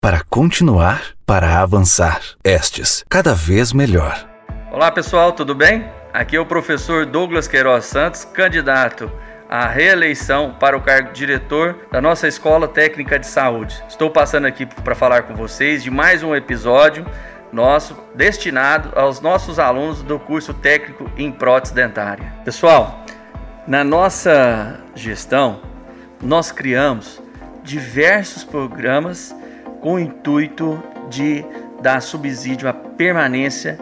para continuar, para avançar. Estes, cada vez melhor. Olá pessoal, tudo bem? Aqui é o professor Douglas Queiroz Santos, candidato à reeleição para o cargo de diretor da nossa Escola Técnica de Saúde. Estou passando aqui para falar com vocês de mais um episódio nosso destinado aos nossos alunos do curso técnico em prótese dentária. Pessoal, na nossa gestão, nós criamos diversos programas com o intuito de dar subsídio à permanência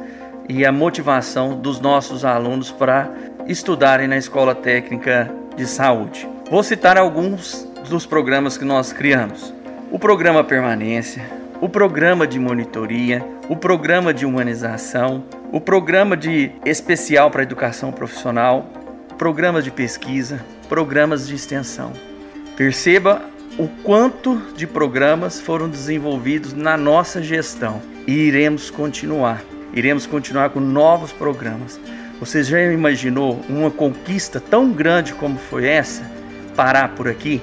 e à motivação dos nossos alunos para estudarem na Escola Técnica de Saúde. Vou citar alguns dos programas que nós criamos: o programa Permanência, o programa de monitoria, o programa de humanização, o programa de especial para educação profissional, programas de pesquisa, programas de extensão. Perceba o quanto de programas foram desenvolvidos na nossa gestão e iremos continuar. Iremos continuar com novos programas. Você já imaginou uma conquista tão grande como foi essa? Parar por aqui?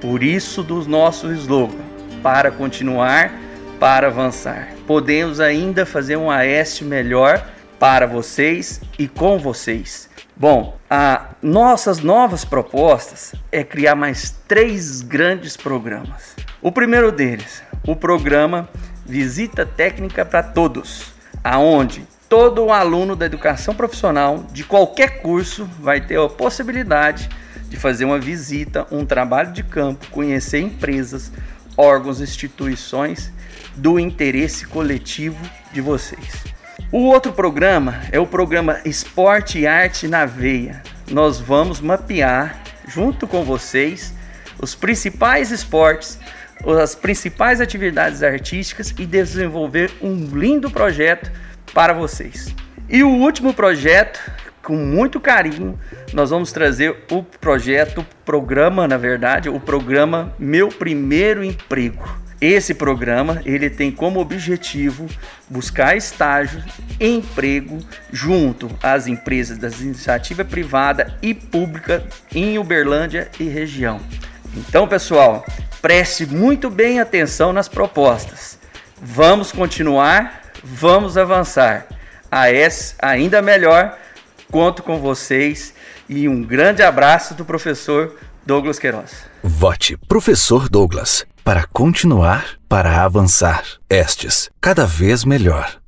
Por isso do nosso slogan: para continuar, para avançar. Podemos ainda fazer um AES melhor para vocês e com vocês. Bom, a nossas novas propostas é criar mais três grandes programas. O primeiro deles, o programa Visita Técnica para Todos, aonde todo aluno da educação profissional de qualquer curso vai ter a possibilidade de fazer uma visita, um trabalho de campo, conhecer empresas, órgãos, instituições do interesse coletivo de vocês. O outro programa é o programa Esporte e Arte na Veia. Nós vamos mapear, junto com vocês, os principais esportes, as principais atividades artísticas e desenvolver um lindo projeto para vocês. E o último projeto, com muito carinho, nós vamos trazer o projeto, o programa, na verdade, o programa Meu Primeiro Emprego. Esse programa ele tem como objetivo buscar estágio, emprego junto às empresas da iniciativa privada e pública em Uberlândia e região. Então, pessoal, preste muito bem atenção nas propostas. Vamos continuar, vamos avançar. A S ainda melhor. Conto com vocês e um grande abraço do professor Douglas Queiroz. Vote Professor Douglas para continuar, para avançar. Estes, cada vez melhor.